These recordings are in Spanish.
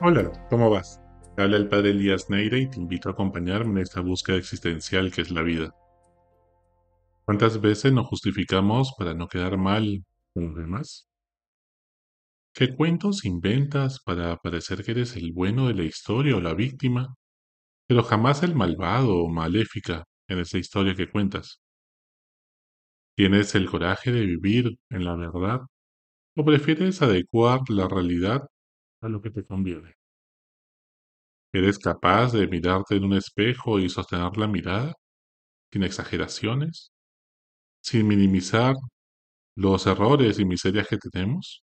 Hola, ¿cómo vas? Habla el padre Elías Neira y te invito a acompañarme en esta búsqueda existencial que es la vida. ¿Cuántas veces nos justificamos para no quedar mal con los demás? ¿Qué cuentos inventas para parecer que eres el bueno de la historia o la víctima, pero jamás el malvado o maléfica en esa historia que cuentas? ¿Tienes el coraje de vivir en la verdad o prefieres adecuar la realidad a lo que te conviene? ¿Eres capaz de mirarte en un espejo y sostener la mirada, sin exageraciones, sin minimizar los errores y miserias que tenemos?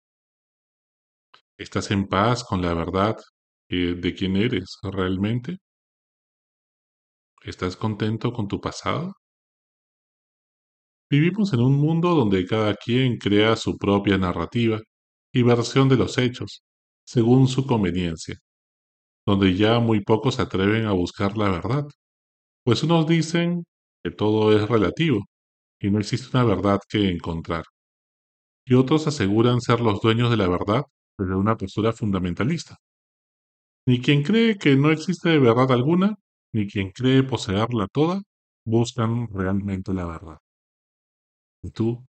¿Estás en paz con la verdad eh, de quién eres realmente? ¿Estás contento con tu pasado? Vivimos en un mundo donde cada quien crea su propia narrativa y versión de los hechos, según su conveniencia, donde ya muy pocos se atreven a buscar la verdad, pues unos dicen que todo es relativo y no existe una verdad que encontrar, y otros aseguran ser los dueños de la verdad desde una postura fundamentalista. Ni quien cree que no existe verdad alguna, ni quien cree poseerla toda, buscan realmente la verdad. ¿Y tú?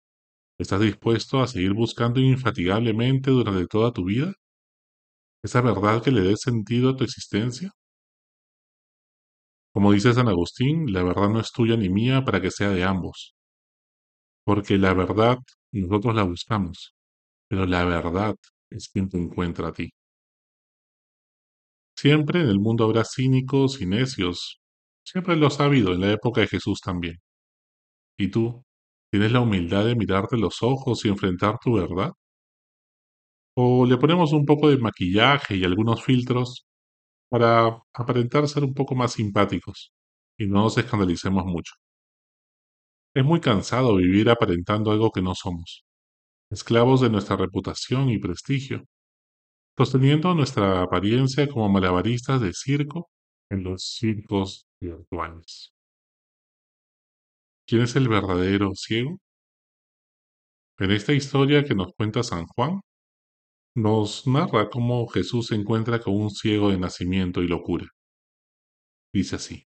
¿Estás dispuesto a seguir buscando infatigablemente durante toda tu vida? ¿Esa verdad que le dé sentido a tu existencia? Como dice San Agustín, la verdad no es tuya ni mía para que sea de ambos. Porque la verdad nosotros la buscamos, pero la verdad es quien te encuentra a ti. Siempre en el mundo habrá cínicos y necios. Siempre los ha habido en la época de Jesús también. ¿Y tú? ¿Tienes la humildad de mirarte los ojos y enfrentar tu verdad? ¿O le ponemos un poco de maquillaje y algunos filtros para aparentar ser un poco más simpáticos y no nos escandalicemos mucho? Es muy cansado vivir aparentando algo que no somos, esclavos de nuestra reputación y prestigio, sosteniendo nuestra apariencia como malabaristas de circo en los circos virtuales. ¿Quién es el verdadero ciego? En esta historia que nos cuenta San Juan, nos narra cómo Jesús se encuentra con un ciego de nacimiento y locura. Dice así.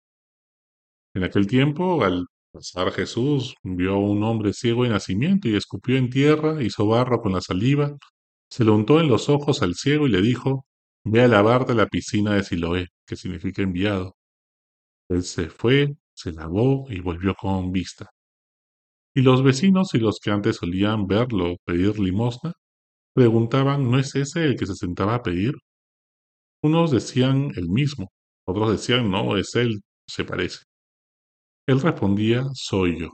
En aquel tiempo, al pasar Jesús, vio a un hombre ciego de nacimiento y escupió en tierra, hizo barro con la saliva, se lo untó en los ojos al ciego y le dijo, ve a lavarte la piscina de Siloé, que significa enviado. Él se fue, se lavó y volvió con vista. Y los vecinos y los que antes solían verlo pedir limosna, preguntaban, ¿no es ese el que se sentaba a pedir? Unos decían el mismo, otros decían, no, es él, se parece. Él respondía, soy yo.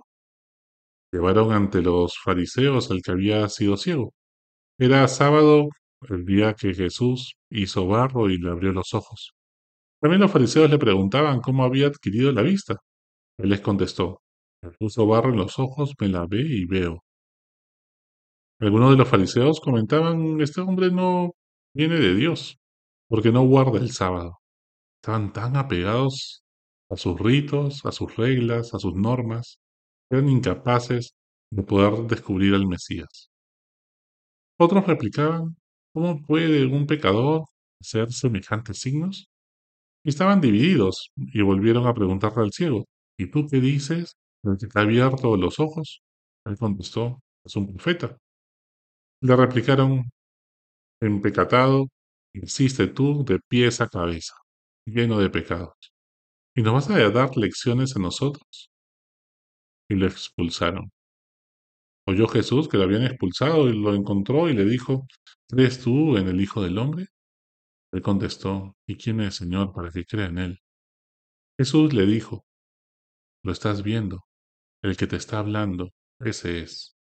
Llevaron ante los fariseos al que había sido ciego. Era sábado, el día que Jesús hizo barro y le abrió los ojos. También los fariseos le preguntaban cómo había adquirido la vista. Él les contestó, me puso barro en los ojos, me lavé y veo. Algunos de los fariseos comentaban, este hombre no viene de Dios, porque no guarda el sábado. Estaban tan apegados a sus ritos, a sus reglas, a sus normas, eran incapaces de poder descubrir al Mesías. Otros replicaban, ¿cómo puede un pecador hacer semejantes signos? Y estaban divididos y volvieron a preguntarle al ciego, ¿y tú qué dices? ¿El que te ha abierto los ojos? Él contestó, es un profeta. Le replicaron, empecatado, insiste tú de pies a cabeza, lleno de pecados. ¿Y nos vas a dar lecciones a nosotros? Y lo expulsaron. Oyó Jesús que lo habían expulsado y lo encontró y le dijo, ¿crees tú en el Hijo del Hombre? Él contestó, ¿y quién es, Señor, para que crea en él? Jesús le dijo, lo estás viendo, el que te está hablando, ese es.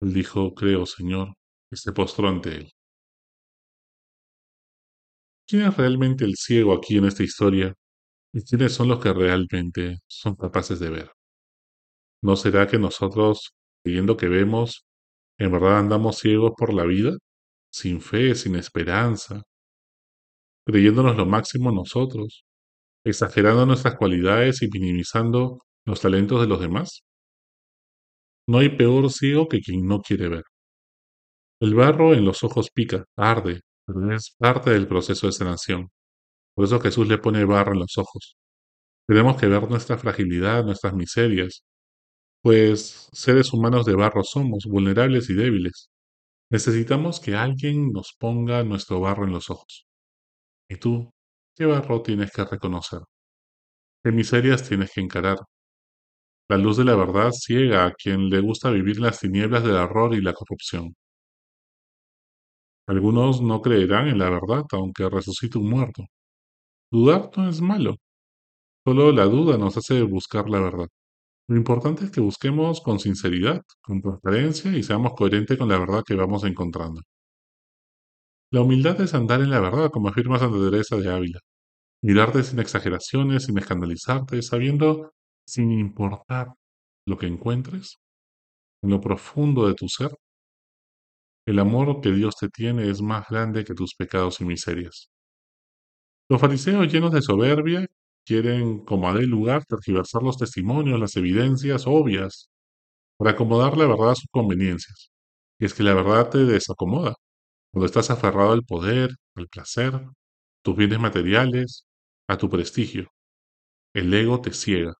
Él dijo, creo, Señor, y se postró ante él. ¿Quién es realmente el ciego aquí en esta historia? ¿Y quiénes son los que realmente son capaces de ver? ¿No será que nosotros, creyendo que vemos, en verdad andamos ciegos por la vida, sin fe, sin esperanza, creyéndonos lo máximo nosotros, exagerando nuestras cualidades y minimizando los talentos de los demás? No hay peor ciego que quien no quiere ver. El barro en los ojos pica, arde, pero es parte del proceso de sanación. Por eso Jesús le pone barro en los ojos. Tenemos que ver nuestra fragilidad, nuestras miserias, pues seres humanos de barro somos, vulnerables y débiles. Necesitamos que alguien nos ponga nuestro barro en los ojos. ¿Y tú? ¿Qué barro tienes que reconocer? ¿Qué miserias tienes que encarar? La luz de la verdad ciega a quien le gusta vivir en las tinieblas del error y la corrupción. Algunos no creerán en la verdad aunque resucite un muerto. Dudar no es malo. Solo la duda nos hace buscar la verdad. Lo importante es que busquemos con sinceridad, con transparencia y seamos coherentes con la verdad que vamos encontrando. La humildad es andar en la verdad, como afirma Santa Teresa de Ávila. Mirarte sin exageraciones, sin escandalizarte, sabiendo, sin importar lo que encuentres, en lo profundo de tu ser, el amor que Dios te tiene es más grande que tus pecados y miserias. Los fariseos llenos de soberbia quieren, como a de lugar, tergiversar los testimonios, las evidencias obvias, para acomodar la verdad a sus conveniencias. Y es que la verdad te desacomoda. Cuando estás aferrado al poder, al placer, tus bienes materiales, a tu prestigio, el ego te ciega.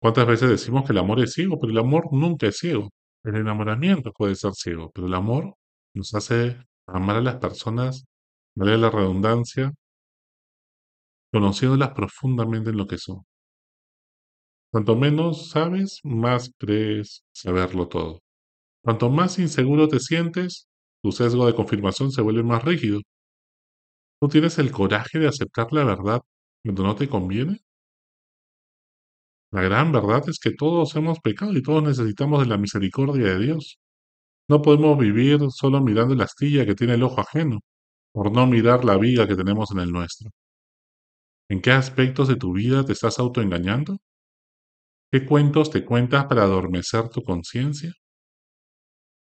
¿Cuántas veces decimos que el amor es ciego? Pero el amor nunca es ciego. El enamoramiento puede ser ciego, pero el amor nos hace amar a las personas, vale la redundancia, conociéndolas profundamente en lo que son. Cuanto menos sabes, más crees saberlo todo. Cuanto más inseguro te sientes, tu sesgo de confirmación se vuelve más rígido. ¿Tú tienes el coraje de aceptar la verdad cuando no te conviene? La gran verdad es que todos hemos pecado y todos necesitamos de la misericordia de Dios. No podemos vivir solo mirando la astilla que tiene el ojo ajeno, por no mirar la viga que tenemos en el nuestro. ¿En qué aspectos de tu vida te estás autoengañando? ¿Qué cuentos te cuentas para adormecer tu conciencia?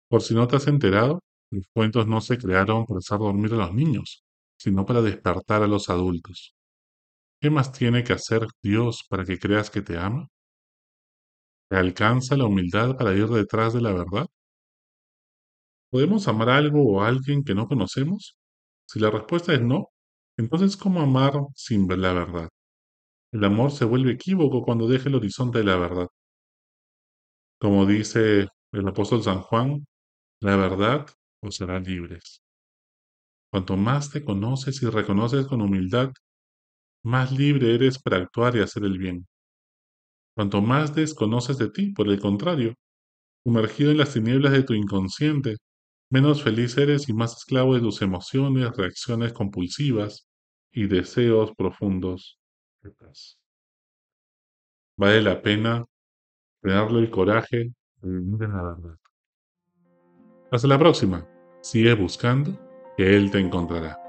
Por si no te has enterado, los cuentos no se crearon para hacer dormir a los niños, sino para despertar a los adultos. ¿Qué más tiene que hacer Dios para que creas que te ama? ¿Te alcanza la humildad para ir detrás de la verdad? ¿Podemos amar algo o alguien que no conocemos? Si la respuesta es no, entonces ¿cómo amar sin ver la verdad? El amor se vuelve equívoco cuando deja el horizonte de la verdad. Como dice el apóstol San Juan, la verdad os hará libres. Cuanto más te conoces y reconoces con humildad, más libre eres para actuar y hacer el bien. Cuanto más desconoces de ti, por el contrario, sumergido en las tinieblas de tu inconsciente, menos feliz eres y más esclavo de tus emociones, reacciones compulsivas y deseos profundos Vale la pena tenerle el coraje de vivir en la verdad. Hasta la próxima. Sigue buscando que Él te encontrará.